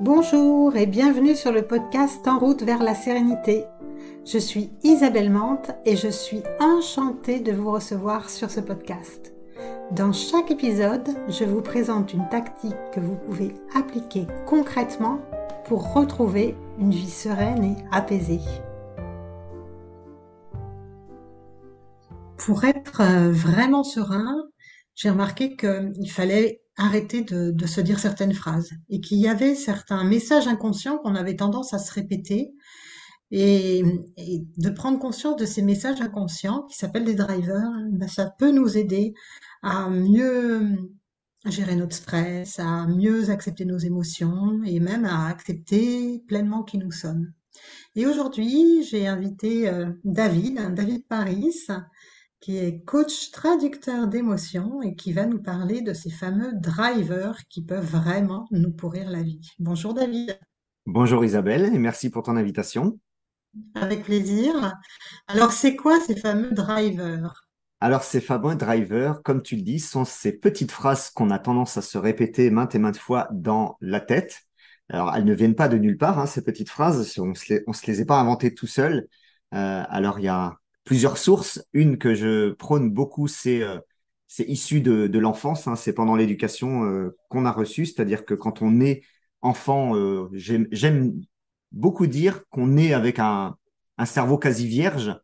Bonjour et bienvenue sur le podcast En route vers la sérénité. Je suis Isabelle Mante et je suis enchantée de vous recevoir sur ce podcast. Dans chaque épisode, je vous présente une tactique que vous pouvez appliquer concrètement pour retrouver une vie sereine et apaisée. Pour être euh, vraiment serein, j'ai remarqué qu'il fallait arrêter de, se dire certaines phrases et qu'il y avait certains messages inconscients qu'on avait tendance à se répéter et, de prendre conscience de ces messages inconscients qui s'appellent des drivers, ben, ça peut nous aider à mieux gérer notre stress, à mieux accepter nos émotions et même à accepter pleinement qui nous sommes. Et aujourd'hui, j'ai invité euh, David, David Paris, qui est coach traducteur d'émotions et qui va nous parler de ces fameux drivers qui peuvent vraiment nous pourrir la vie. Bonjour David. Bonjour Isabelle et merci pour ton invitation. Avec plaisir. Alors c'est quoi ces fameux drivers? Alors ces fameux drivers, comme tu le dis, sont ces petites phrases qu'on a tendance à se répéter maintes et maintes fois dans la tête. Alors elles ne viennent pas de nulle part, hein, ces petites phrases, on ne se, se les est pas inventées tout seul. Euh, alors il y a plusieurs sources. Une que je prône beaucoup, c'est euh, c'est issu de, l'enfance, hein, c'est pendant l'éducation euh, qu'on a reçu, c'est-à-dire que quand on est enfant, euh, j'aime beaucoup dire qu'on est avec un, un, cerveau quasi vierge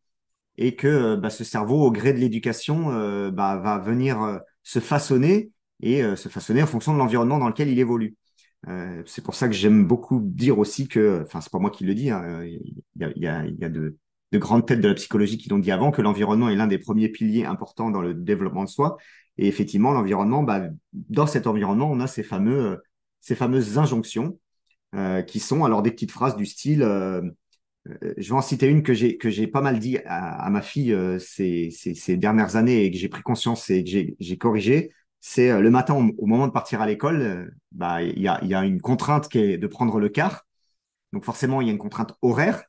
et que bah, ce cerveau, au gré de l'éducation, bah, va venir se façonner et se façonner en fonction de l'environnement dans lequel il évolue. c'est pour ça que j'aime beaucoup dire aussi que, enfin, c'est pas moi qui le dis, hein, il y, a, y, y a de de grandes têtes de la psychologie qui l'ont dit avant, que l'environnement est l'un des premiers piliers importants dans le développement de soi. Et effectivement, l'environnement, bah, dans cet environnement, on a ces, fameux, euh, ces fameuses injonctions euh, qui sont alors des petites phrases du style, euh, je vais en citer une que j'ai, pas mal dit à, ma fille ces, ces, dernières années et que j'ai pris conscience et que j'ai, corrigé. C'est le matin, au, moment de partir à l'école, bah, il y, a, y a une contrainte qui est de prendre le car. Donc forcément, il y a une contrainte horaire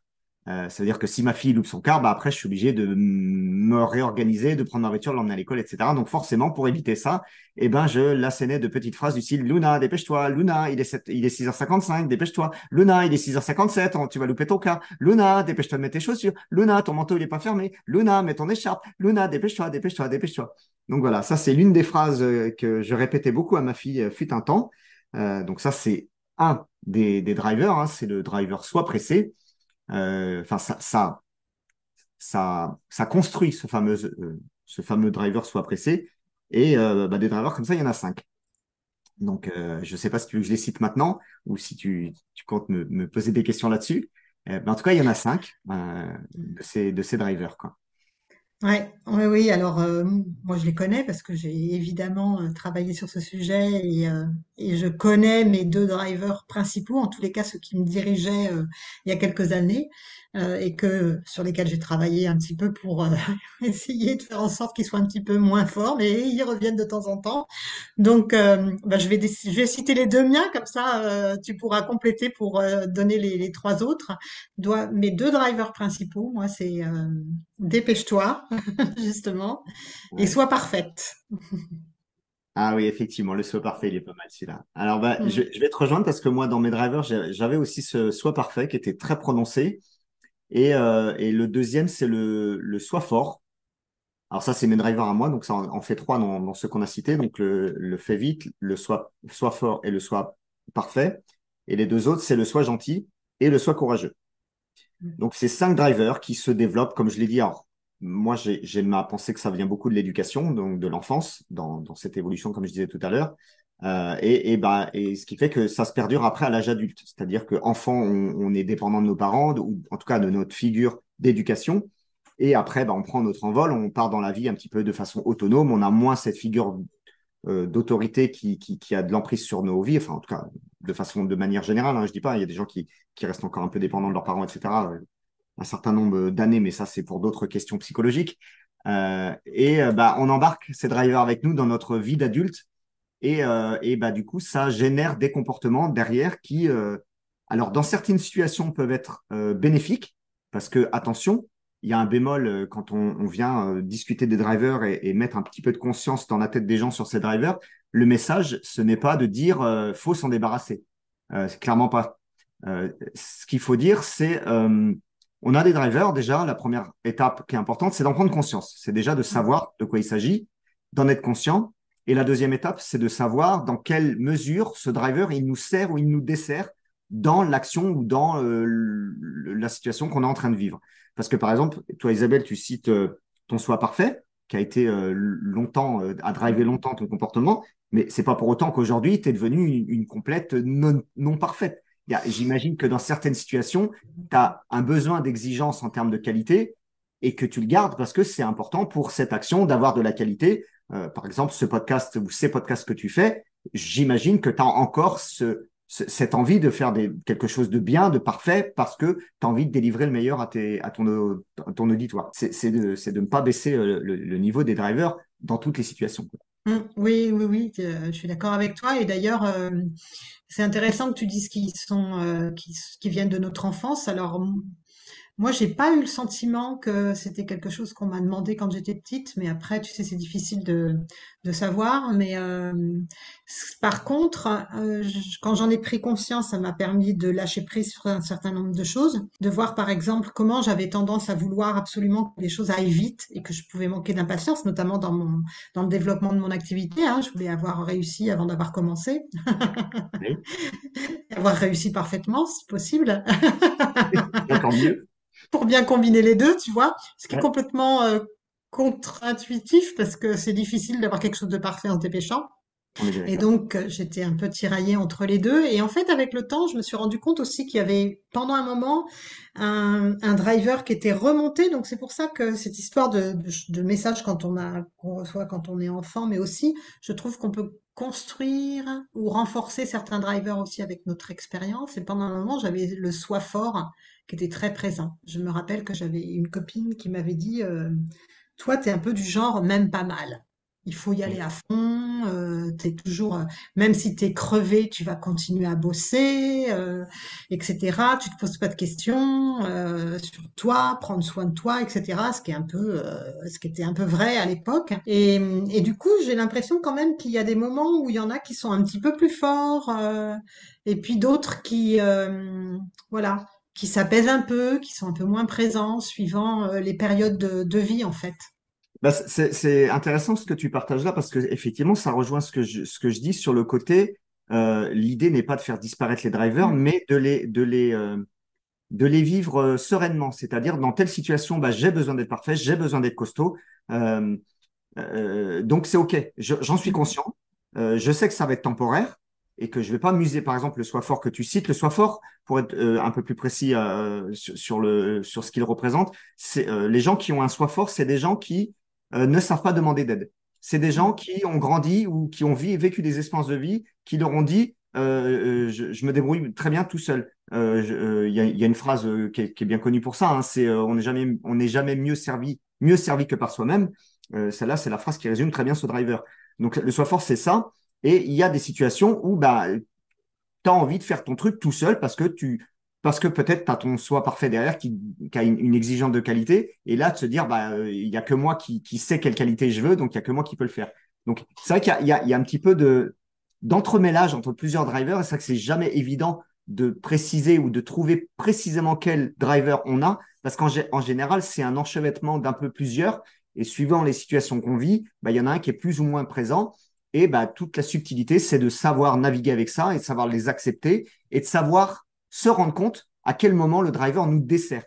euh, C'est-à-dire que si ma fille loupe son car, bah après, je suis obligé de me réorganiser, de prendre ma voiture, l'emmener à l'école, etc. Donc forcément, pour éviter ça, eh ben, je l'assénais de petites phrases du style Luna, dépêche-toi. Luna, il est, 7, il est 6h55, dépêche-toi. Luna, il est 6h57, tu vas louper ton car. Luna, dépêche-toi de mettre tes chaussures. Luna, ton manteau, il est pas fermé. Luna, mets ton écharpe. Luna, dépêche-toi, dépêche-toi, dépêche-toi. Donc voilà, ça, c'est l'une des phrases euh, que je répétais beaucoup à ma fille, euh, fut un temps. Euh, donc ça, c'est un des, des drivers, hein, c'est le driver soit pressé. Euh, enfin, ça, ça, ça, construit ce fameux, euh, ce fameux driver soit pressé. Et euh, bah, des drivers comme ça, il y en a cinq. Donc, je ne sais pas si tu veux que je les cite maintenant ou si tu, tu comptes me, poser des questions là-dessus. mais en tout cas, il y en a cinq de, ces, drivers. Ouais, oui, oui. Alors, moi, je les connais parce que j'ai évidemment travaillé sur ce sujet et, et je connais mes deux drivers principaux, en tous les cas ceux qui me dirigeaient il y a quelques années. Euh, et que sur lesquels j'ai travaillé un petit peu pour euh, essayer de faire en sorte qu'ils soient un petit peu moins forts, mais ils reviennent de temps en temps. Donc, euh, bah, je vais je vais citer les deux miens comme ça, tu pourras compléter pour donner les, les, trois autres. Dois, mes deux drivers principaux, moi, c'est dépêche-toi justement et sois parfaite. Ah oui, effectivement, le soit parfait, il est pas mal celui-là. Alors, bah, mm. je, je, vais te rejoindre parce que moi, dans mes drivers, j'avais aussi ce soit parfait qui était très prononcé. Et, euh, et le deuxième, c'est le, le fort. Alors ça, c'est mes drivers à moi, donc ça en, fait trois dans, dans ceux qu'on a cités. Donc le, le fait vite, le soit, soit fort et le soit parfait. Et les deux autres, c'est le soit gentil et le soit courageux. Mm. Donc c'est cinq drivers qui se développent, comme je l'ai dit. Alors moi, j'ai ma pensée que ça vient beaucoup de l'éducation, donc de l'enfance, dans, dans cette évolution, comme je disais tout à l'heure. Euh, et, et, ce qui fait que ça se perdure après à l'âge adulte. C'est-à-dire qu'enfant, on, on est dépendant de nos parents, ou en tout cas de notre figure d'éducation. Et après, bah, on prend notre envol, on part dans la vie un petit peu de façon autonome. On a moins cette figure euh, d'autorité qui, a de l'emprise sur nos vies. Enfin, en tout cas, de façon, de manière générale. Hein, je dis pas, il y a des gens qui, restent encore un peu dépendants de leurs parents, etc. Euh, un certain nombre d'années, mais ça, c'est pour d'autres questions psychologiques. Et bah, on embarque ces drivers avec nous dans notre vie d'adulte et, euh, et bah, du coup, ça génère des comportements derrière qui, euh, alors dans certaines situations, peuvent être euh, bénéfiques, parce que, attention, il y a un bémol euh, quand on, vient euh, discuter des drivers et, et, mettre un petit peu de conscience dans la tête des gens sur ces drivers. Le message, ce n'est pas de dire faut s'en débarrasser. Euh, c'est clairement pas. Euh, ce qu'il faut dire, c'est euh, on a des drivers déjà. La première étape qui est importante, c'est d'en prendre conscience. C'est déjà de savoir de quoi il s'agit, d'en être conscient. Et la deuxième étape, c'est de savoir dans quelle mesure ce driver il nous sert ou il nous dessert dans l'action ou dans la situation qu'on est en train de vivre. Parce que par exemple, toi Isabelle, tu cites ton soi parfait qui a été longtemps, a drivé longtemps ton comportement, mais c'est pas pour autant qu'aujourd'hui, tu es devenu une, complète non, non parfaite. J'imagine que dans certaines situations, tu as un besoin d'exigence en termes de qualité et que tu le gardes parce que c'est important pour cette action d'avoir de la qualité. Euh, par exemple, ce podcast ou ces podcasts que tu fais, j'imagine que tu as encore ce, cette envie de faire quelque chose de bien, de parfait, parce que tu as envie de délivrer le meilleur à, ton, auditoire. C'est de, ne pas baisser euh, le, niveau des drivers dans toutes les situations. Mmh, oui, oui, oui, je suis d'accord avec toi. Et d'ailleurs, euh, c'est intéressant que tu dises qu'ils qui, viennent de notre enfance. Alors, moi, j'ai pas eu le sentiment que c'était quelque chose qu'on m'a demandé quand j'étais petite, mais après, tu sais, c'est difficile de, de savoir. Mais euh, par contre, euh, quand j'en ai pris conscience, ça m'a permis de lâcher prise sur un certain nombre de choses, de voir par exemple comment j'avais tendance à vouloir absolument que les choses aillent vite et que je pouvais manquer d'impatience, notamment dans mon dans le développement de mon activité. Hein. Je voulais avoir réussi avant d'avoir commencé, avoir réussi parfaitement, si possible. Encore mieux pour bien combiner les deux, tu vois, ce qui est complètement euh, contre-intuitif parce que c'est difficile d'avoir quelque chose de parfait en se dépêchant. Et donc, euh, j'étais un peu tiraillée entre les deux. Et en fait, avec le temps, je me suis rendu compte aussi qu'il y avait, pendant un moment, un, driver qui était remonté. Donc, c'est pour ça que cette histoire de, de, message quand on a, qu'on reçoit quand on est enfant, mais aussi, je trouve qu'on peut construire ou renforcer certains drivers aussi avec notre expérience. Et pendant un moment, j'avais le soi fort qui était très présent. Je me rappelle que j'avais une copine qui m'avait dit euh, Toi, tu es un peu du genre même pas mal. Il faut y aller à fond, euh, es toujours, euh, même si tu es crevé, tu vas continuer à bosser, euh, etc. Tu te poses pas de questions euh, sur toi, prendre soin de toi, etc. Ce qui est un peu, ce qui était un peu vrai à l'époque. Et, et du coup, j'ai l'impression quand même qu'il y a des moments où il y en a qui sont un petit peu plus forts, et puis d'autres qui, voilà, qui s'apaisent un peu, qui sont un peu moins présents suivant euh, les périodes de, vie en fait. Bah, c'est intéressant ce que tu partages là parce que effectivement ça rejoint ce que je, ce que je dis sur le côté. Euh, l'idée n'est pas de faire disparaître les drivers, mais de les de les euh, de les vivre sereinement. C'est-à-dire dans telle situation, bah, j'ai besoin d'être parfait, j'ai besoin d'être costaud. donc c'est ok, j'en suis mm. conscient. je sais que ça va être temporaire et que je vais pas muser, par exemple, le soi fort que tu cites. Le soi fort, pour être euh, un peu plus précis euh, sur, le, sur ce qu'il représente, c'est euh, les gens qui ont un soi fort, c'est des gens qui ne savent pas demander d'aide. C'est des gens qui ont grandi ou qui ont vécu des expériences de vie, qui leur ont dit je, me débrouille très bien tout seul. Il y, a, une phrase qui est, qui, est, bien connue pour ça. Hein, c'est on n'est jamais on n'est jamais mieux servi mieux servi que par soi-même. Celle-là, c'est la phrase qui résume très bien ce driver. Donc le soi fort, c'est ça. Et il y a des situations où bah, tu as envie de faire ton truc tout seul parce que tu parce que peut-être tu as ton soi parfait derrière qui, a une, exigence de qualité. Et là, de se dire, bah, il n'y a que moi qui, qui sait quelle qualité je veux, donc il n'y a que moi qui peux le faire. Donc, c'est vrai qu'il y, y, y a, un petit peu de d'entremêlage entre plusieurs drivers. Et c'est vrai que c'est jamais évident de préciser ou de trouver précisément quel driver on a, parce qu'en en général, c'est un enchevêtrement d'un peu plusieurs. Et suivant les situations qu'on vit, bah, il y en a un qui est plus ou moins présent. Et bah, toute la subtilité, c'est de savoir naviguer avec ça et de savoir les accepter et de savoir se rendre compte à quel moment le driver nous dessert.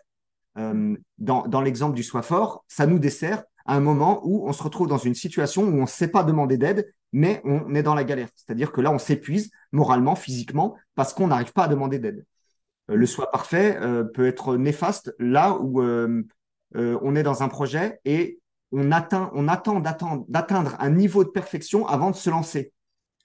Euh, dans, dans l'exemple du soi fort, ça nous dessert à un moment où on se retrouve dans une situation où on ne sait pas demander d'aide, mais on est dans la galère. C'est-à-dire que là, on s'épuise moralement, physiquement, parce qu'on n'arrive pas à demander d'aide. Euh, le soi parfait euh, peut être néfaste là où on est dans un projet et on, atteint, on attend d'atteindre un niveau de perfection avant de se lancer.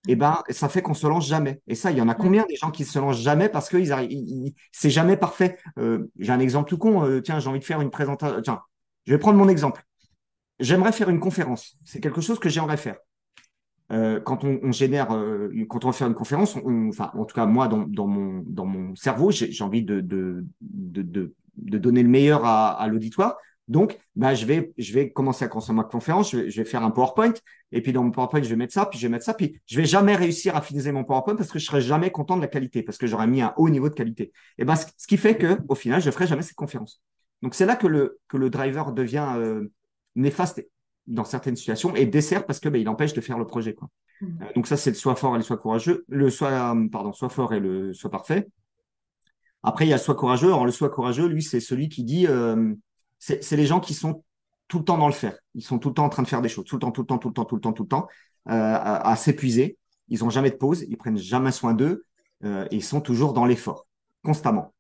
Et eh ben, ça fait qu'on se lance jamais. Et ça, il y en a combien des gens qui se lancent jamais parce que ils c'est jamais parfait. Euh, j'ai un exemple tout con. Euh, tiens, j'ai envie de faire une présentation. Tiens, je vais prendre mon exemple. J'aimerais faire une conférence. C'est quelque chose que j'aimerais faire. Euh, quand on, génère, quand on va faire une conférence, enfin, en tout cas, moi, dans, mon, dans mon cerveau, j'ai envie de, de, de, de, donner le meilleur à, à l'auditoire. Donc, bah, je vais, je vais commencer à construire ma conférence, je vais, je vais faire un PowerPoint, et puis dans mon PowerPoint, je vais mettre ça, puis je vais mettre ça, puis je vais jamais réussir à finaliser mon PowerPoint parce que je serai jamais content de la qualité, parce que j'aurais mis un haut niveau de qualité. Et ben, ce, ce qui fait que, au final, je ferai jamais cette conférence. Donc, c'est là que le, que le driver devient euh, néfaste dans certaines situations et dessert parce que bah, il empêche de faire le projet. Quoi. Mmh. Euh, donc ça, c'est le soit fort et le soit courageux, le soit, pardon, soit fort et le soit parfait. Après, il y a le soit courageux. Alors, le soit courageux, lui, c'est celui qui dit, euh, c'est les gens qui sont tout le temps dans le faire. Ils sont tout le temps en train de faire des choses, tout le temps, tout le temps, tout le temps, tout le temps, tout le temps, euh, à, s'épuiser. Ils ont jamais de pause, ils prennent jamais soin d'eux euh, et ils sont toujours dans l'effort, constamment.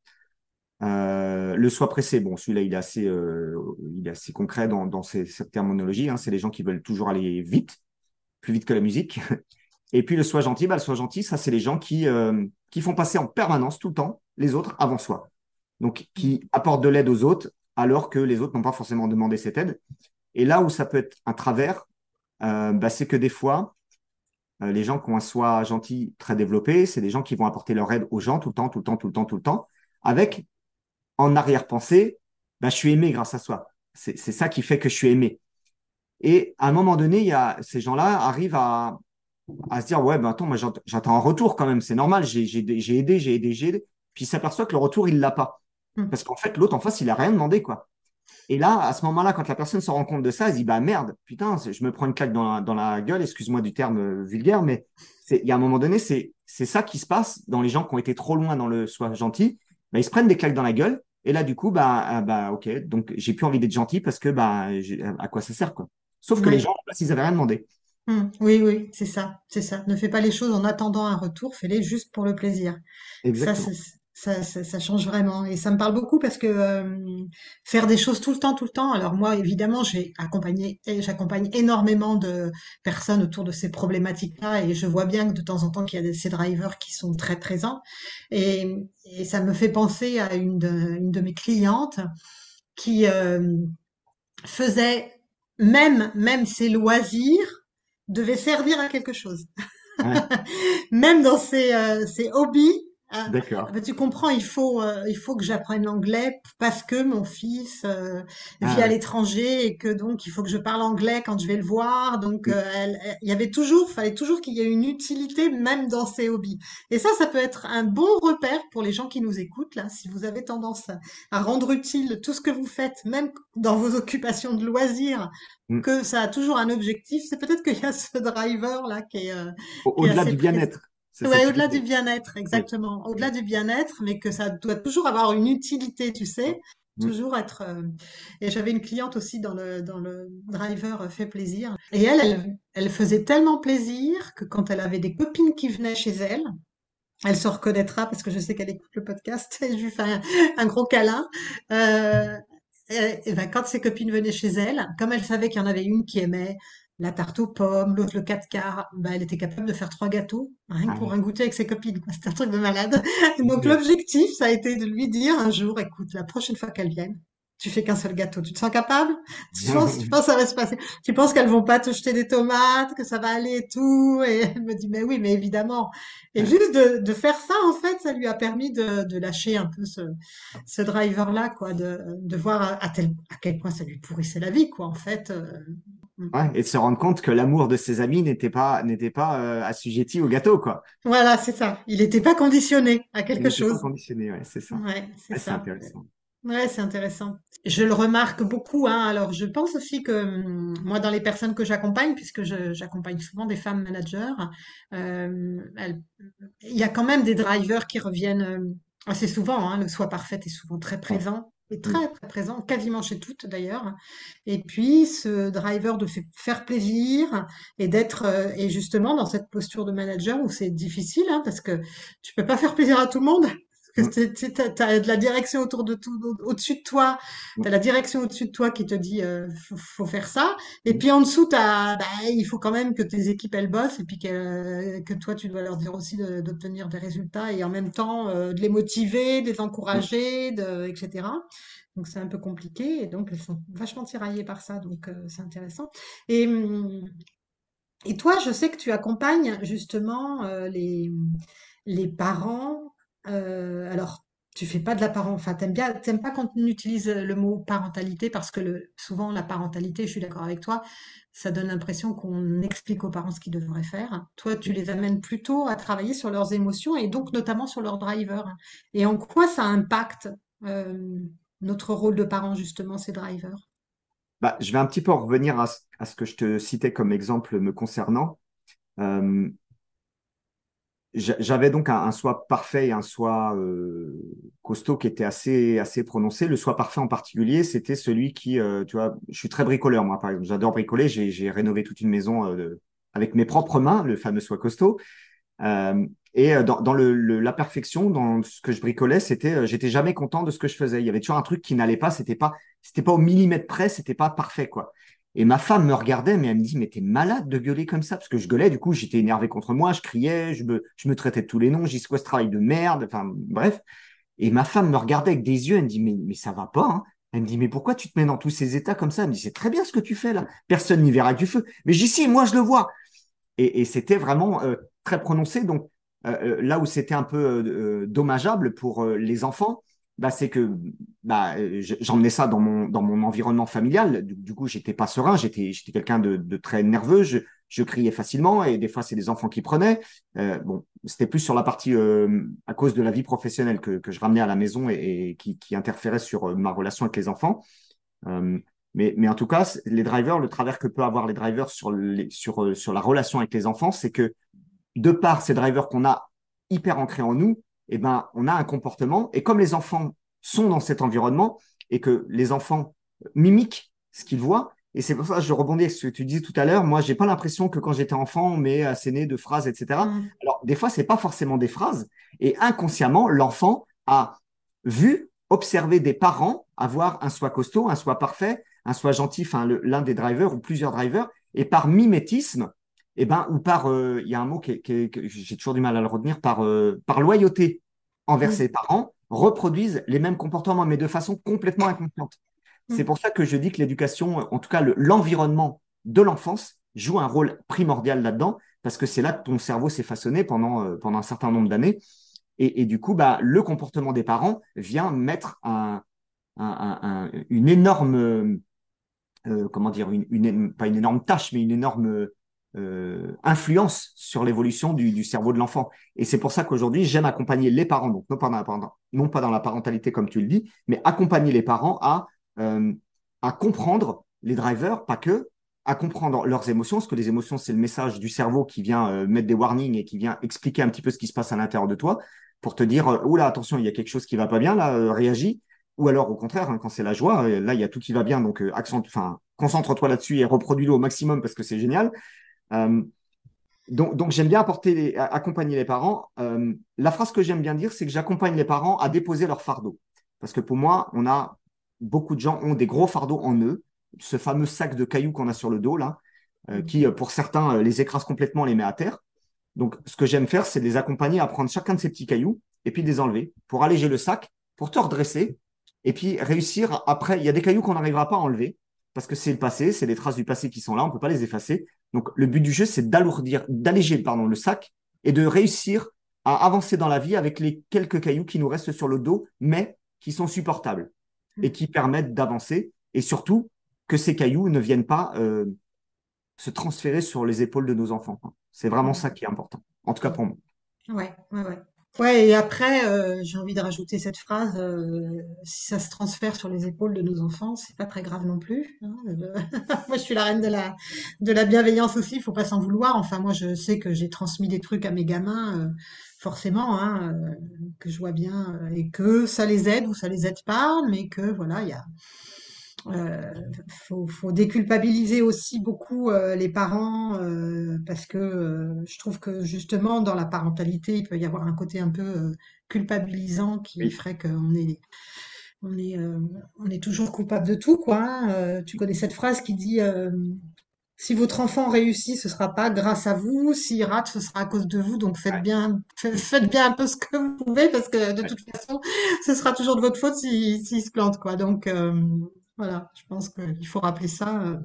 Euh, le soi pressé, bon, celui-là, il est assez, il est assez concret dans, cette terminologie. Hein. C'est les gens qui veulent toujours aller vite, plus vite que la musique. Et puis le soi gentil, bah, le soi gentil, ça, c'est les gens qui, qui font passer en permanence, tout le temps, les autres avant soi. Donc, qui apportent de l'aide aux autres alors que les autres n'ont pas forcément demandé cette aide. Et là où ça peut être un travers, euh, bah, c'est que des fois, euh, les gens qui ont un soi gentil très développé, c'est des gens qui vont apporter leur aide aux gens tout le temps, tout le temps, tout le temps, tout le temps, avec en arrière-pensée, bah, je suis aimé grâce à soi. C'est ça qui fait que je suis aimé. Et à un moment donné, il y a, ces gens-là arrivent à, à se dire, ouais, ben attends, j'attends un retour quand même, c'est normal, j'ai aidé, j'ai aidé, j'ai aidé. Puis il s'aperçoit que le retour, il l'a pas. Mm. Parce qu'en fait, l'autre en face, il a rien demandé, quoi. Et là, à ce moment-là, quand la personne se rend compte de ça, elle se dit, bah merde, putain, je me prends une claque dans la, dans la gueule, excuse-moi du terme euh, vulgaire, mais il y a un moment donné, c'est, ça qui se passe dans les gens qui ont été trop loin dans le soi gentil. Bah, ils se prennent des claques dans la gueule. Et là, du coup, bah, ah, bah, ok, donc j'ai plus envie d'être gentil parce que, bah, à quoi ça sert, quoi. Sauf que les gens, en face, ils avaient rien demandé. Mm. Oui, oui, c'est ça, c'est ça. Ne fais pas les choses en attendant un retour, fais-les juste pour le plaisir. Exactement. Ça, ça, ça change vraiment. Et ça me parle beaucoup parce que euh, faire des choses tout le temps, tout le temps. Alors moi, évidemment, j'ai accompagné, j'accompagne énormément de personnes autour de ces problématiques-là, et je vois bien que de temps en temps qu'il y a des, ces drivers qui sont très présents. Et, et ça me fait penser à une de, une de mes clientes qui euh, faisait même même ses loisirs devaient servir à quelque chose. Ouais, Même dans ses, euh, ses hobbies, ah, d'accord. ah bah, tu comprends, il faut, euh, il faut que j'apprenne l'anglais parce que mon fils euh, Ah vit à ouais. l'étranger et que donc il faut que je parle anglais quand je vais le voir. Donc euh, elle- elle- il y avait toujours, fallait toujours qu'il y ait une utilité même dans ses hobbies. Et ça, ça peut être un bon repère pour les gens qui nous écoutent là. Si vous avez tendance à, à rendre utile tout ce que vous faites, même dans vos occupations de loisirs, Mm. que ça a toujours un objectif, c'est peut-être qu'il y a ce driver là qui est, euh, Au- qui est Au-delà assez du présent. bien-être, Ouais, au-delà du bien-être, Oui. exactement. Au-delà du bien-être, mais que ça doit toujours avoir une utilité, tu sais, Mm. toujours être. euh, Et j'avais une cliente aussi dans le dans le driver euh, fait plaisir. Et elle, elle, elle faisait tellement plaisir que quand elle avait des copines qui venaient chez elle, elle se reconnaîtra parce que je sais qu'elle écoute le podcast et je lui fais un, un gros câlin. Euh, et, et ben, quand ses copines venaient chez elle, comme elle savait qu'il y en avait une qui aimait la tarte aux pommes, l'autre le 4 quarts, ben, elle était capable de faire trois gâteaux, rien que Ah pour un goûter avec ses copines. C'était un truc de malade. Donc l'objectif, ça a été de lui dire un jour, écoute, la prochaine fois qu'elle vienne, tu fais qu'un seul gâteau. Tu te sens capable? Tu penses, tu penses que ça va se passer? Tu penses qu'elles vont pas te jeter des tomates, que ça va aller et tout? Et elle me dit, mais oui, mais évidemment. Et juste de, de faire ça, en fait, ça lui a permis de, de lâcher un peu ce, ce driver-là, quoi, de, de voir à, à tel, à quel point ça lui pourrissait la vie, quoi, en fait. Mm. Ouais, et de se rendre compte que l'amour de ses amis n'était pas, n'était pas euh, assujetti au gâteau, quoi. Voilà, c'est ça. Il n'était pas conditionné à Il quelque pas chose. conditionné, ouais, c'est ça. Ouais, c'est Ouais, intéressant. Ouais, c'est intéressant. Je le remarque beaucoup, hein. Alors, je pense aussi que hum, moi, dans les personnes que j'accompagne, puisque j'accompagne souvent des femmes managers, euh, elles- il y a quand même des drivers qui reviennent euh, assez souvent. Hein. Le soi parfait est souvent très présent, et Mm. très très présent, quasiment chez toutes d'ailleurs. Et puis, ce driver de fa- faire plaisir et d'être, euh, et justement dans cette posture de manager où c'est difficile, hein, parce que tu peux pas faire plaisir à tout le monde. T'as, t'as de la direction autour de tout, au- au-dessus de toi. T'as la direction au-dessus de toi qui te dit, euh, faut, faut faire ça. Et puis en dessous, t'as, bah, il faut quand même que tes équipes elles bossent et puis que, que toi tu dois leur dire aussi de- d'obtenir des résultats et en même temps euh, de les motiver, de les encourager, de, etc. Donc c'est un peu compliqué et donc elles sont vachement tiraillées par ça, donc euh, c'est intéressant. Et, et toi, je sais que tu accompagnes justement euh, les, les parents. Euh, alors tu fais pas de la parent, enfin, t'aimes bien, t'aimes pas quand on utilise le mot parentalité parce que souvent la parentalité, je suis d'accord avec toi, ça donne l'impression qu'on explique aux parents ce qu'ils devraient faire. Toi, tu les amènes plutôt à travailler sur leurs émotions et donc notamment sur leurs drivers. Et en quoi ça impacte euh, notre rôle de parent justement, ces drivers? Bah, je vais un petit peu revenir à, ce- que je te citais comme exemple me concernant. Euh, j'avais donc un, un soi parfait et un soi euh, costaud qui était assez, assez prononcé. Le soi parfait en particulier, c'était celui qui, euh, tu vois, je suis très bricoleur, moi, par exemple. J'adore bricoler. J'ai, rénové toute une maison euh, avec mes propres mains, le fameux soi costaud. Euh, et euh, dans, dans le, le- la perfection, dans ce que je bricolais, c'était, euh, j'étais jamais content de ce que je faisais. Il y avait toujours un truc qui n'allait pas. C'était pas, c'était pas au millimètre près. C'était pas parfait, quoi. Et ma femme me regardait, mais elle me dit, mais t'es malade de gueuler comme ça, parce que je gueulais. Du coup, j'étais énervé contre moi, je criais, je me, je me traitais de tous les noms. C'est quoi ce travail de merde? Enfin, bref. Et ma femme me regardait avec des yeux. Elle me dit, mais, mais ça va pas, hein. Elle me dit, mais pourquoi tu te mets dans tous ces états comme ça? Elle me dit, c'est très bien ce que tu fais là. Personne n'y verra du feu. Mais j'y si, moi je le vois. Et, c'était vraiment euh, très prononcé. Donc, euh, euh, là où c'était un peu dommageable pour les enfants, bah, c'est que bah, euh, je- j'emmenais ça dans mon, dans mon environnement familial. Du, coup, j'étais pas serein, j'étais, quelqu'un de, de très nerveux, je, je criais facilement et des fois, c'est les enfants qui prenaient. Euh, bon, c'était plus sur la partie euh, à cause de la vie professionnelle que, que je ramenais à la maison et, et qui, qui interférait sur euh, ma relation avec les enfants. Euh, mais, mais en tout cas, les drivers, le travers que peut avoir les drivers sur, les, sur, euh, sur la relation avec les enfants, c'est que de par ces drivers qu'on a hyper ancrés en nous, eh ben, on a un comportement. Et comme les enfants sont dans cet environnement et que les enfants mimiquent ce qu'ils voient, et c'est pour ça que je rebondis sur ce que tu disais tout à l'heure. Moi, j'ai pas l'impression que quand j'étais enfant, on m'ait asséné de phrases, etc. Mm. Alors, des fois, c'est pas forcément des phrases. Et inconsciemment, l'enfant a vu, observé des parents avoir un soi costaud, un soi parfait, un soi gentil, enfin, l'un des drivers ou plusieurs drivers. Et par mimétisme, eh ben, ou par, euh, il y a un mot que j'ai toujours du mal à le retenir, par, euh, par loyauté envers ses parents, reproduisent les mêmes comportements, mais de façon complètement inconsciente. C'est pour ça que je dis que l'éducation, en tout cas le- l'environnement de l'enfance, joue un rôle primordial là-dedans, parce que c'est là que ton cerveau s'est façonné pendant, euh, pendant un certain nombre d'années. Et, et du coup, bah, le comportement des parents vient mettre un, un- un- un- une énorme, euh, comment dire, une, une- pas une énorme tâche, mais une énorme euh, influence sur l'évolution du, du cerveau de l'enfant. Et c'est pour ça qu'aujourd'hui, j'aime accompagner les parents, donc non pas, dans la, parentalité comme tu le dis, mais accompagner les parents à, euh, à comprendre les drivers, pas que, à comprendre leurs émotions, parce que les émotions, c'est le message du cerveau qui vient euh, mettre des warnings et qui vient expliquer un petit peu ce qui se passe à l'intérieur de toi pour te dire, euh, oula, attention, il y a quelque chose qui va pas bien, là, euh, réagis. Ou alors, au contraire, hein, quand c'est la joie, là, il y a tout qui va bien, donc accent, enfin, concentre-toi là-dessus et reproduis-le au maximum parce que c'est génial. Euh, donc, donc j'aime bien apporter les- accompagner les parents. Euh, la phrase que j'aime bien dire, c'est que j'accompagne les parents à déposer leur fardeau. Parce que pour moi, on a beaucoup de gens ont des gros fardeaux en eux, ce fameux sac de cailloux qu'on a sur le dos là, euh, qui euh, pour certains les écrase complètement, les met à terre. Donc, ce que j'aime faire, c'est de les accompagner à prendre chacun de ces petits cailloux et puis de les enlever pour alléger le sac, pour te redresser et puis réussir. Après, il y a des cailloux qu'on n'arrivera pas à enlever parce que c'est le passé, c'est les traces du passé qui sont là, on ne peut pas les effacer. Donc, le but du jeu, c'est d'alourdir, d'alléger pardon, le sac et de réussir à avancer dans la vie avec les quelques cailloux qui nous restent sur le dos, mais qui sont supportables et qui permettent d'avancer et surtout que ces cailloux ne viennent pas euh, se transférer sur les épaules de nos enfants. quoi. C'est vraiment ça qui est important, en tout cas pour moi. Ouais, ouais, ouais. Ouais, et après, euh, j'ai envie de rajouter cette phrase, euh, si ça se transfère sur les épaules de nos enfants, c'est pas très grave non plus. hein. Euh, moi, je suis la reine de la, de la bienveillance aussi, il faut pas s'en vouloir. Enfin, moi, je sais que j'ai transmis des trucs à mes gamins, forcément, hein, que je vois bien, et que ça les aide ou ça les aide pas, mais que voilà, il y a, faut, faut déculpabiliser aussi beaucoup euh, les parents euh, parce que euh, je trouve que justement dans la parentalité il peut y avoir un côté un peu euh, culpabilisant qui Oui, ferait qu'on est on est euh, on est toujours coupable de tout quoi. hein. Euh, tu connais cette phrase qui dit euh, si votre enfant réussit ce sera pas grâce à vous, s'il rate ce sera à cause de vous donc faites ouais, bien fa- faites bien un peu ce que vous pouvez parce que de ouais. toute façon ce sera toujours de votre faute s'il s'il se plante quoi. Donc euh, voilà, je pense qu'il faut rappeler ça, euh,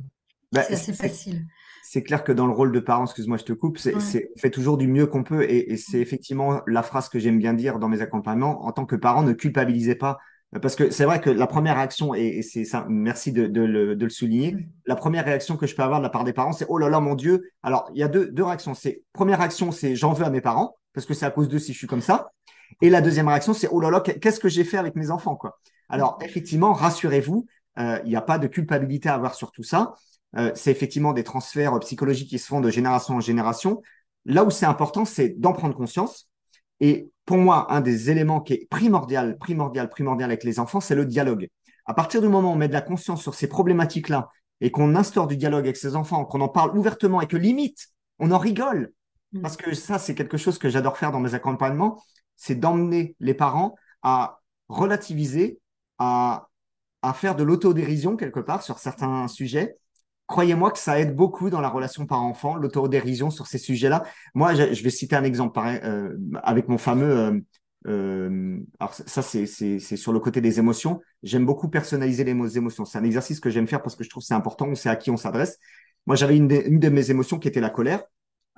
Ben, c'est assez facile. c'est clair que dans le rôle de parent, excuse-moi, je te coupe, c'est, Ouais. fait toujours du mieux qu'on peut et, et c'est effectivement la phrase que j'aime bien dire dans mes accompagnements. En tant que parent, ne culpabilisez pas. Euh, Parce que c'est vrai que la première réaction, et, et c'est ça, merci de, de le, de le souligner, la première réaction que je peux avoir de la part des parents, c'est oh là là, mon Dieu. Alors, il y a deux, deux réactions. C'est, première réaction, c'est j'en veux à mes parents, parce que c'est à cause d'eux si je suis comme ça. Et la deuxième réaction, c'est oh là là, qu'est-ce que j'ai fait avec mes enfants, quoi. Alors, effectivement, rassurez-vous, il n'y a pas de culpabilité à avoir sur tout ça. Euh, c'est effectivement des transferts psychologiques qui se font de génération en génération. Là où c'est important, c'est d'en prendre conscience. Et pour moi, un des éléments qui est primordial, primordial, primordial avec les enfants, c'est le dialogue. À partir du moment où on met de la conscience sur ces problématiques-là et qu'on instaure du dialogue avec ses enfants, qu'on en parle ouvertement et que limite, on en rigole, Mm. parce que ça, c'est quelque chose que j'adore faire dans mes accompagnements, c'est d'emmener les parents à relativiser, à, à faire de l'autodérision quelque part sur certains sujets. Croyez-moi que ça aide beaucoup dans la relation parent-enfant, l'autodérision sur ces sujets-là. Moi, je, vais citer un exemple pareil, euh, avec mon fameux. euh, euh, alors, ça, c'est sur le côté des émotions. J'aime beaucoup personnaliser les mo- émotions. C'est un exercice que j'aime faire parce que je trouve c'est important. On sait à qui on s'adresse. Moi, j'avais une, une de mes émotions qui était la colère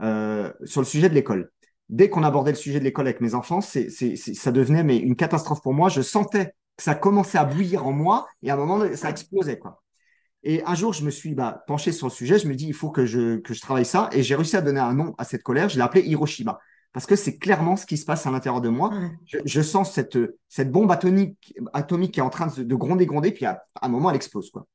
euh, sur le sujet de l'école. Dès qu'on abordait le sujet de l'école avec mes enfants, c'est, ça devenait mais, une catastrophe pour moi. Je sentais ça commençait à bouillir en moi et à un moment, ça explosait. Quoi. Et un jour, je me suis bah, penché sur le sujet. Je me dis, il faut que je, que je travaille ça. Et j'ai réussi à donner un nom à cette colère. Je l'ai appelé Hiroshima. Parce que c'est clairement ce qui se passe à l'intérieur de moi. Je, je sens cette, cette bombe atomique, atomique qui est en train de, de gronder, gronder. Puis à, à un moment, elle explose. Quoi.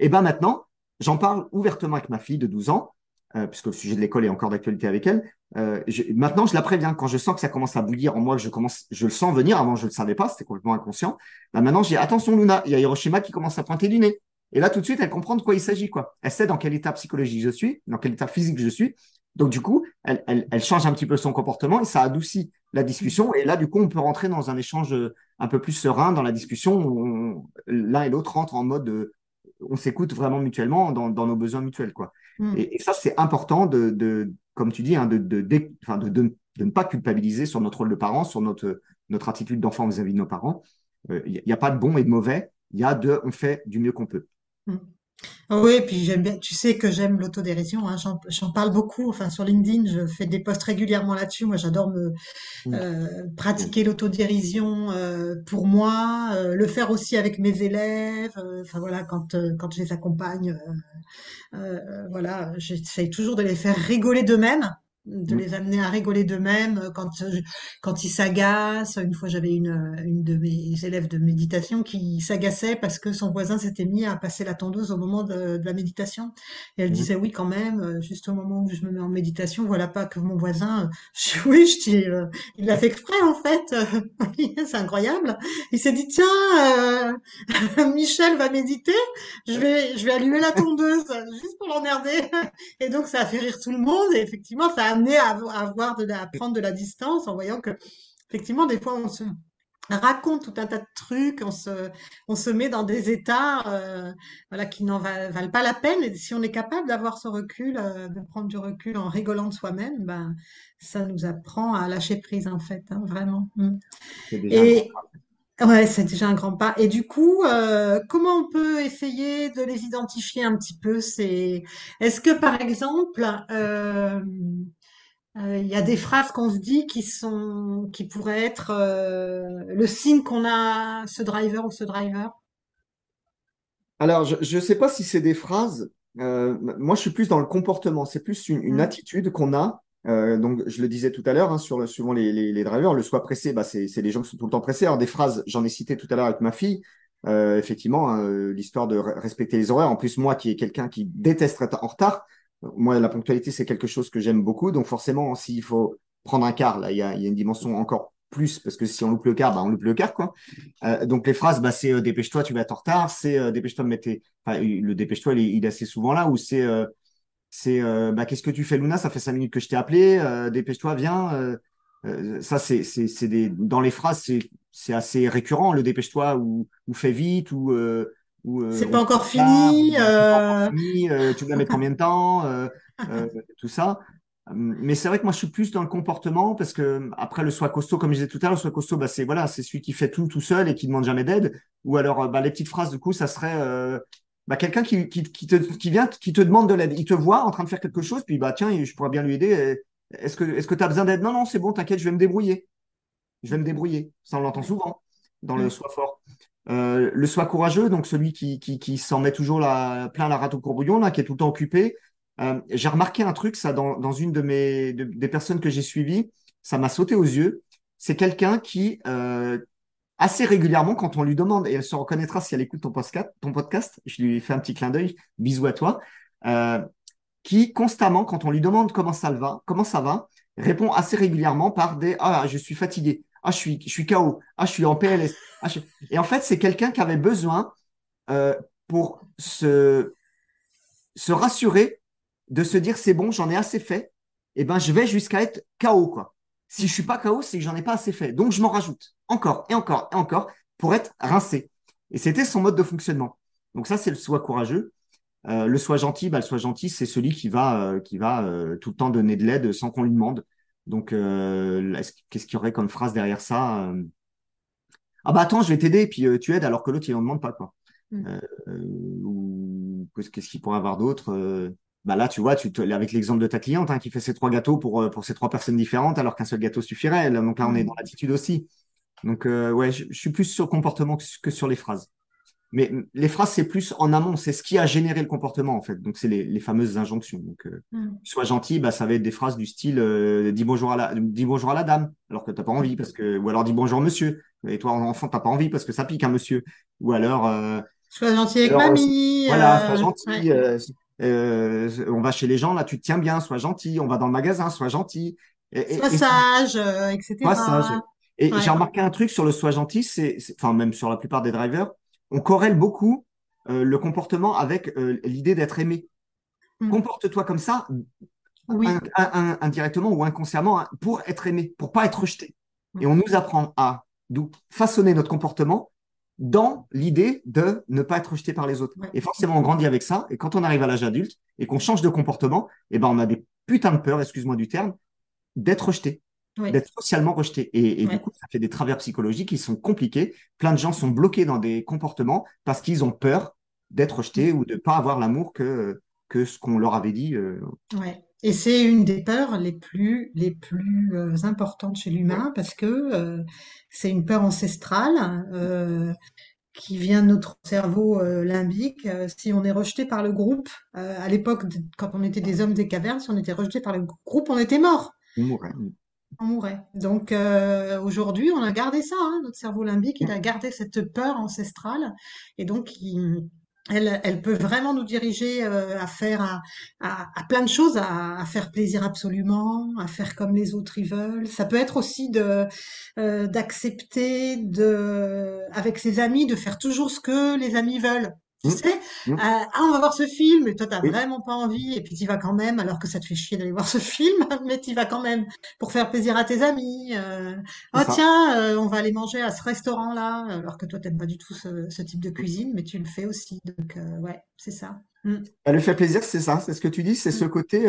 Et ben maintenant, j'en parle ouvertement avec ma fille de 12 ans, euh, puisque le sujet de l'école est encore d'actualité avec elle. Euh, je- maintenant, je la préviens. Quand je sens que ça commence à bouillir en moi, je commence, je le sens venir. Avant, je le savais pas, c'était complètement inconscient. Ben maintenant, j'ai attention, Luna, il y a Hiroshima qui commence à pointer du nez. Et là, tout de suite, elle comprend de quoi il s'agit. quoi. Elle sait dans quel état psychologique je suis, dans quel état physique je suis. Donc, du coup, elle, elle, elle change un petit peu son comportement et ça adoucit la discussion. Et là, du coup, on peut rentrer dans un échange euh, un peu plus serein dans la discussion. L'un et l'autre rentrent en mode euh, on s'écoute vraiment mutuellement dans, dans nos besoins mutuels. Quoi. Mm. Et, et ça, c'est important de, de, comme tu dis, hein, de, ne pas culpabiliser sur notre rôle de parent, sur notre, notre attitude d'enfant vis-à-vis de nos parents. Il n'y a pas de bon et de mauvais. Il y a de on fait du mieux qu'on peut. Mm. Oui, puis j'aime bien, tu sais que j'aime l'autodérision, hein, j'en, j'en parle beaucoup, enfin sur LinkedIn, je fais des posts régulièrement là-dessus. Moi, j'adore me Mm. euh, pratiquer l'autodérision euh, pour moi, euh, le faire aussi avec mes élèves. euh, Enfin voilà, quand euh, quand je les accompagne, euh, euh, voilà, j'essaye toujours de les faire rigoler d'eux-mêmes, de Mm. les amener à rigoler d'eux-mêmes euh, quand euh, quand ils s'agacent. Une fois, j'avais une euh, une de mes élèves de méditation qui s'agaçait parce que son voisin s'était mis à passer la tondeuse au moment de, de la méditation. Et elle Mhm. disait oui quand même, juste au moment où je me mets en méditation, voilà pas que mon voisin. Je oui, je dis euh, il l'a fait exprès en fait. C'est incroyable. Il s'est dit tiens, euh, Michel va méditer, je vais je vais allumer la tondeuse juste pour l'emmerder. Et donc ça a fait rire tout le monde et effectivement ça a amené à, avoir de la, à prendre de la distance en voyant que effectivement des fois on se raconte tout un tas de trucs, on se, on se met dans des états euh, voilà, qui n'en va- valent pas la peine. Et si on est capable d'avoir ce recul, euh, de prendre du recul en rigolant de soi-même, ben, ça nous apprend à lâcher prise en fait, hein, vraiment. Mm. C'est déjà un Et grand ouais, c'est déjà un grand pas. Et du coup, euh, comment on peut essayer de les identifier un petit peu? C'est, est-ce que par exemple, euh, Il y a des phrases qu'on se dit qui sont, qui pourraient être euh, le signe qu'on a ce driver ou ce driver. Alors, je ne sais pas si c'est des phrases. Euh, moi, je suis plus dans le comportement. C'est plus une, une Mm. attitude qu'on a. Euh, donc, je le disais tout à l'heure, hein, sur le, suivant les, les, les drivers, le soi pressé, bah, c'est c'est des gens qui sont tout le temps pressés. Alors, des phrases, j'en ai cité tout à l'heure avec ma fille. Euh, effectivement, hein, euh, l'histoire de re- respecter les horaires. En plus, moi, qui est quelqu'un qui déteste être en retard, moi, la ponctualité, c'est quelque chose que j'aime beaucoup. Donc, forcément, s'il faut prendre un quart, là, il y a, une dimension encore plus, parce que si on loupe le quart, bah, on loupe le quart, quoi. Euh, donc les phrases, bah, c'est euh, dépêche-toi, tu vas être en retard. C'est euh, dépêche-toi enfin, le dépêche-toi, il, est- assez souvent là. Ou c'est c'est bah, qu'est-ce que tu fais, Luna? Ça fait cinq minutes que je t'ai appelé. dépêche-toi, viens. ça, c'est des dans les phrases, c'est assez récurrent. Le dépêche-toi ou ou fais vite ou C'est on pas encore ou fini. c'est pas encore euh, fini. euh, tu dois mettre combien de temps? euh, euh, tout ça. Mais c'est vrai que moi, je suis plus dans le comportement parce que après le soi costaud, comme je disais tout à l'heure, le soi costaud, bah, c'est voilà, c'est celui qui fait tout tout seul et qui demande jamais d'aide. Ou alors, euh, bah, les petites phrases, du coup, ça serait, euh, bah, quelqu'un qui, qui, qui, te, qui vient, qui te demande de l'aide. Il te voit en train de faire quelque chose, puis bah tiens, je pourrais bien lui aider. Est-ce que est-ce que tu as besoin d'aide? Non, non, c'est bon, t'inquiète, je vais me débrouiller. Je vais me débrouiller. Ça, on l'entend souvent dans le soi fort. Euh, le soi courageux, donc celui qui, qui, s'en met toujours la, plein la rate au courbouillon, là, qui est tout le temps occupé. Euh, j'ai remarqué un truc, ça, dans, une de mes des personnes que j'ai suivies, ça m'a sauté aux yeux. C'est quelqu'un qui, euh, assez régulièrement, quand on lui demande, et elle se reconnaîtra si elle écoute ton podcast, ton podcast je lui fais un petit clin d'œil, bisous à toi, qui constamment, quand on lui demande comment ça va, comment ça va, répond assez régulièrement par des Ah, je suis fatigué, ah, je suis, KO, ah, je suis en PLS. Ah, et en fait, c'est quelqu'un qui avait besoin euh, pour se, se rassurer, de se dire c'est bon, j'en ai assez fait, et eh ben je vais jusqu'à être KO. Si je suis pas KO, c'est que j'en ai pas assez fait. Donc je m'en rajoute encore et encore et encore pour être rincé. Et c'était son mode de fonctionnement. Donc ça, c'est le soi courageux. Euh, le soi gentil, bah, le soi gentil, c'est celui qui va, qui va euh, tout le temps donner de l'aide sans qu'on lui demande. Donc, qu'est-ce qu'il y aurait comme phrase derrière ça Ah bah attends, je vais t'aider, puis tu aides alors que l'autre, il n'en demande pas. Quoi. Mm. ou qu'est-ce qu'il pourrait avoir d'autre bah là, tu vois, tu avec l'exemple de ta cliente hein, qui fait ses trois gâteaux pour, pour ces trois personnes différentes, alors qu'un seul gâteau suffirait. Donc là, on est mm. dans l'attitude aussi. Donc, ouais, je, je, suis plus sur le comportement que sur les phrases. Mais les phrases, c'est plus en amont, c'est ce qui a généré le comportement, en fait. Donc, c'est les, fameuses injonctions. Donc, euh, mm. sois gentil, bah, ça va être des phrases du style euh, dis, bonjour à la, dis bonjour à la dame, alors que tu n'as pas envie, parce que, ou alors dis bonjour monsieur, et toi, enfant, tu n'as pas envie parce que ça pique un monsieur. Ou alors. Euh, sois gentil avec mamie. Voilà, sois gentil. on va chez les gens, là, tu te tiens bien, sois gentil. On va dans le magasin, sois gentil. Et, sois sage, etc. Sois sage. Et j'ai remarqué un truc sur le sois gentil, c'est, enfin, même sur la plupart des drivers, on corrèle beaucoup euh, le comportement avec euh, l'idée d'être aimé. Mm. Comporte-toi comme ça, indirectement ou inconsciemment, hein, pour être aimé, pour pas être rejeté. Mm. Et on nous apprend à façonner notre comportement dans l'idée de ne pas être rejeté par les autres. Et forcément, on grandit avec ça. Et quand on arrive à l'âge adulte et qu'on change de comportement, eh ben, on a des putains de peur, excuse-moi du terme, d'être rejeté d'être socialement rejeté. Et, du coup, ça fait des travers psychologiques qui sont compliqués. Plein de gens sont bloqués dans des comportements parce qu'ils ont peur d'être rejetés ou de ne pas avoir l'amour que, que ce qu'on leur avait dit. Euh. Ouais. Et c'est une des peurs les plus, les plus euh, importantes chez l'humain parce que euh, c'est une peur ancestrale qui vient de notre cerveau limbique. si on est rejeté par le groupe, à l'époque, quand on était des hommes des cavernes, si on était rejeté par le groupe, on était mort. On Donc euh, aujourd'hui, on a gardé ça, hein, notre cerveau limbique, il a gardé cette peur ancestrale, et donc elle, elle peut vraiment nous diriger euh, à faire à, à, plein de choses, à, faire plaisir absolument, à faire comme les autres ils veulent. Ça peut être aussi de euh, d'accepter de avec ses amis de faire toujours ce que les amis veulent. Tu mmh. sais, mmh. Euh, ah, on va voir ce film, et toi, t'as vraiment pas envie, et puis tu vas quand même, alors que ça te fait chier d'aller voir ce film, mais tu vas quand même pour faire plaisir à tes amis. Euh, oh tiens, euh, on va aller manger à ce restaurant-là, alors que toi, t'aimes pas du tout ce, type de cuisine, mais tu le fais aussi. Donc, ouais, c'est ça. Mmh. Bah, le fait plaisir, c'est ça, c'est ce que tu dis, c'est ce côté.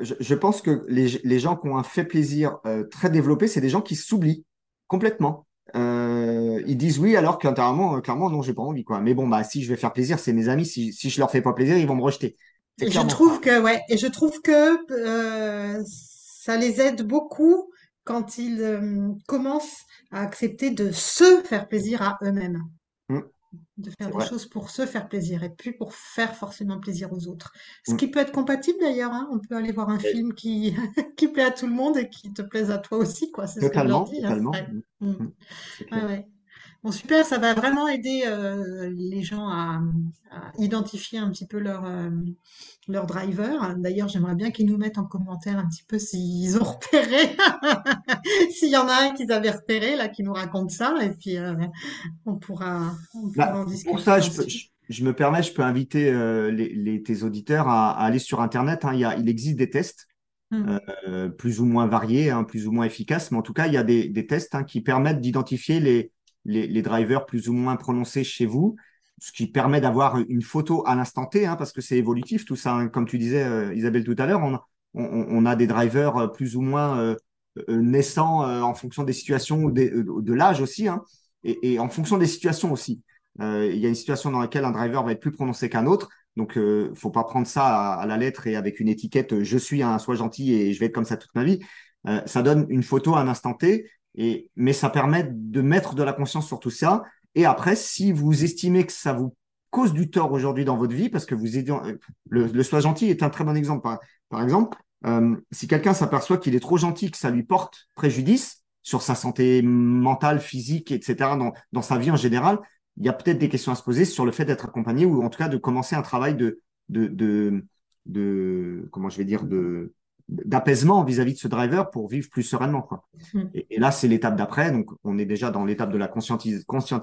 Je, je, pense que les, les, gens qui ont un fait plaisir très développé, c'est des gens qui s'oublient complètement. Euh, ils disent oui alors qu'intérieurement, euh, clairement, non, j'ai pas envie, quoi. Mais bon, bah, si je vais faire plaisir, c'est mes amis. Si, si je leur fais pas plaisir, ils vont me rejeter. Et je trouve que, ouais, et je trouve que euh, ça les aide beaucoup quand ils euh, commencent à accepter de se faire plaisir à eux-mêmes. Mmh de faire des choses pour se faire plaisir et plus pour faire forcément plaisir aux autres. Ce mm. qui peut être compatible d'ailleurs, hein. on peut aller voir un film qui, qui plaît à tout le monde et qui te plaise à toi aussi, quoi. C'est totalement, ce que je dis, hein. totalement. Mm. Mm. Bon, super, ça va vraiment aider euh, les gens à, identifier un petit peu leur, euh, leur driver. D'ailleurs, j'aimerais bien qu'ils nous mettent en commentaire un petit peu s'ils ont repéré, s'il y en a un qu'ils avaient repéré, là, qui nous raconte ça, et puis euh, on, pourra, bah, en discuter. Pour ça, je, me permets, je peux inviter les, tes auditeurs à, aller sur Internet. Hein. il, y a, il existe des tests. Mmh. plus ou moins variés, hein, plus ou moins efficaces, mais en tout cas, il y a des, tests hein, qui permettent d'identifier les, les, drivers plus ou moins prononcés chez vous, ce qui permet d'avoir une photo à l'instant T, hein, parce que c'est évolutif tout ça. Hein. Comme tu disais, euh, Isabelle, tout à l'heure, on, a des drivers euh, plus ou moins euh, naissants en fonction des situations de, l'âge aussi, hein, et, en fonction des situations aussi. Il y a une situation dans laquelle un driver va être plus prononcé qu'un autre. Donc, euh, faut pas prendre ça à, la lettre et avec une étiquette je suis un sois gentil et je vais être comme ça toute ma vie. Ça donne une photo à un instant T, et, mais ça permet de mettre de la conscience sur tout ça. Et après, si vous estimez que ça vous cause du tort aujourd'hui dans votre vie, parce que vous le, le sois gentil est un très bon exemple. Par, exemple, euh, si quelqu'un s'aperçoit qu'il est trop gentil, que ça lui porte préjudice sur sa santé mentale, physique, etc., dans, dans sa vie en général, il y a peut-être des questions à se poser sur le fait d'être accompagné ou en tout cas de commencer un travail de, de, de comment je vais dire, de, d'apaisement vis-à-vis de ce driver pour vivre plus sereinement. Quoi. Mm. Et, là, c'est l'étape d'après. Donc, on est déjà dans l'étape de la conscientisation,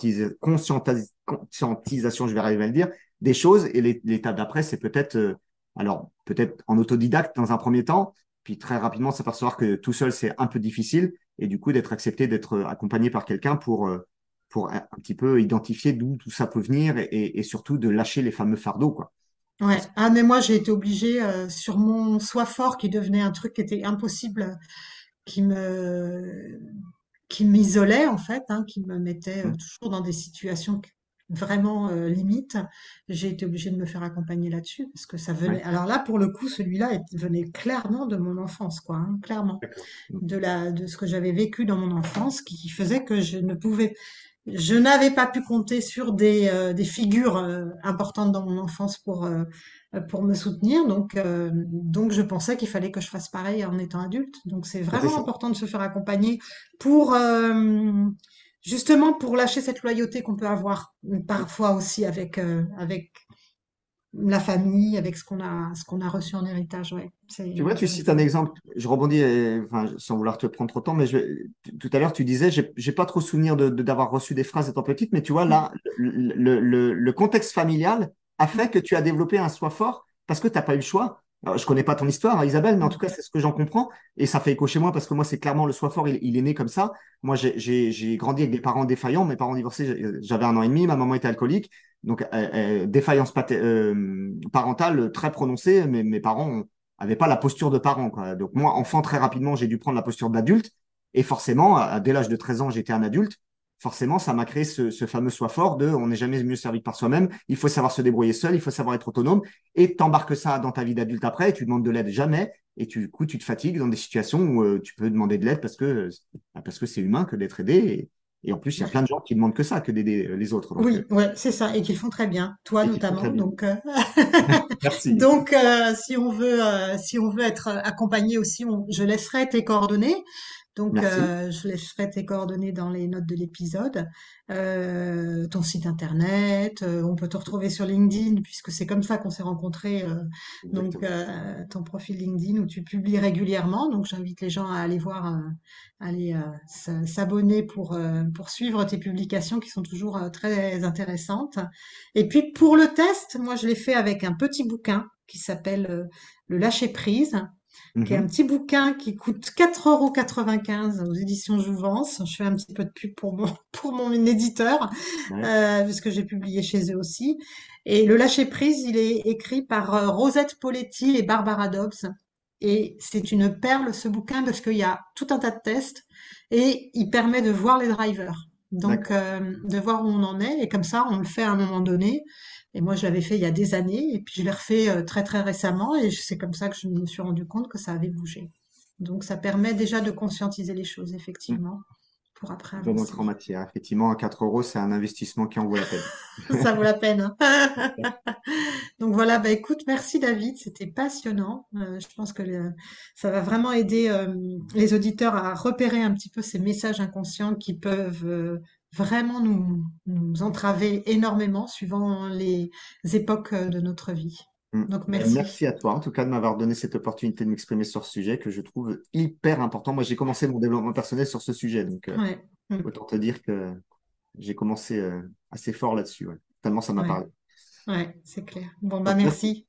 je vais arriver à le dire, des choses. Et l'étape d'après, c'est peut-être, euh, alors, peut-être en autodidacte dans un premier temps, puis très rapidement s'apercevoir que tout seul, c'est un peu difficile. Et du coup, d'être accepté, d'être accompagné par quelqu'un pour, euh, pour un, petit peu identifier d'où tout ça peut venir et, et, surtout de lâcher les fameux fardeaux. Quoi. Ouais. Ah, mais moi, j'ai été obligée, euh, sur mon soi fort qui devenait un truc qui était impossible, qui me, qui m'isolait, en fait, hein, qui me mettait euh, mmh. toujours dans des situations vraiment euh, limites. J'ai été obligée de me faire accompagner là-dessus parce que ça venait. Alors là, pour le coup, celui-là venait clairement de mon enfance, quoi, hein, clairement. Mmh. De la, de ce que j'avais vécu dans mon enfance qui faisait que je ne pouvais, je n'avais pas pu compter sur des, euh, des figures euh, importantes dans mon enfance pour, euh, pour me soutenir. Donc, donc je pensais qu'il fallait que je fasse pareil en étant adulte. Donc c'est vraiment important de se faire accompagner pour justement pour lâcher cette loyauté qu'on peut avoir parfois aussi avec, avec la famille, avec ce qu'on a, ce qu'on a reçu en héritage. Ouais. Tu vois, tu cites un exemple. Je rebondis, enfin, sans vouloir te prendre trop de temps, mais je, tout à l'heure, tu disais, j'ai, pas trop souvenir de, d'avoir reçu des phrases étant petite, mais tu vois, là, le, le, le, contexte familial a fait que tu as développé un soi fort parce que tu n'as pas eu le choix. Alors, je connais pas ton histoire, hein, Isabelle, mais en tout cas, c'est ce que j'en comprends. Et ça fait écho chez moi parce que moi, c'est clairement le soi fort, il, il, est né comme ça. Moi, j'ai, grandi avec des parents défaillants. Mes parents divorcés, j'avais un an et demi. Ma maman était alcoolique. Donc, euh, euh, défaillance euh, parentale très prononcée. Mais mes parents n'avaient pas la posture de parent. Quoi. Donc, moi, enfant, très rapidement, j'ai dû prendre la posture d'adulte. Et forcément, à, dès l'âge de 13 ans, j'étais un adulte. Forcément, ça m'a créé ce, ce, fameux soi fort de on n'est jamais mieux servi que par soi-même. Il faut savoir se débrouiller seul, il faut savoir être autonome. Et t'embarques ça dans ta vie d'adulte après, et tu demandes de l'aide jamais. Et tu, du coup, tu te fatigues dans des situations où tu peux demander de l'aide parce que parce que c'est humain que d'être aidé. Et, et en plus, il y a plein de gens qui demandent que ça, que d'aider euh, les autres. oui, euh, ouais, c'est ça, et qu'ils font très bien, toi notamment. Donc, euh, Merci. donc si on veut, si on veut être accompagné aussi, je laisserai tes coordonnées. Donc, euh, je laisserai tes coordonnées dans les notes de l'épisode, euh, ton site internet. Euh, on peut te retrouver sur LinkedIn puisque c'est comme ça qu'on s'est rencontrés. Euh, donc, euh, ton profil LinkedIn où tu publies régulièrement. Donc, j'invite les gens à aller voir, aller s'abonner pour pour suivre tes publications qui sont toujours très intéressantes. Et puis pour le test, moi, je l'ai fait avec un petit bouquin qui s'appelle le lâcher prise qui est un mhm. petit bouquin qui coûte 4,95 euros aux éditions Jouvence. Je fais un petit peu de pub pour mon, pour mon éditeur, euh, puisque j'ai publié chez eux aussi. Et Le Lâcher Prise, il est écrit par euh, Rosette Poletti et Barbara Dobbs. Et c'est une perle, ce bouquin, parce qu'il y a tout un tas de tests et il permet de voir les drivers. Donc, euh, de voir où on en est. Et comme ça, on le fait à un moment donné. Et moi, je l'avais fait il y a des années, et puis je l'ai refait euh, très très récemment, et c'est comme ça que je me suis rendu compte que ça avait bougé. Donc, ça permet déjà de conscientiser les choses, effectivement, pour après Dans notre matière, effectivement, à 4 euros, c'est un investissement qui en vaut la peine. ça vaut la peine. Hein. Donc voilà, bah écoute, merci David, c'était passionnant. Euh, je pense que ça va vraiment aider euh, les auditeurs à repérer un petit peu ces messages inconscients qui peuvent vraiment nous, nous entraver énormément suivant les époques de notre vie. Mm. Donc merci. Merci à toi en tout cas de m'avoir donné cette opportunité de m'exprimer sur ce sujet que je trouve hyper important. Moi j'ai commencé mon développement personnel sur ce sujet, donc euh, mm. autant te dire que j'ai commencé euh, assez fort là-dessus, tellement ça m'a parlé. Ouais, c'est clair. Bon bah merci.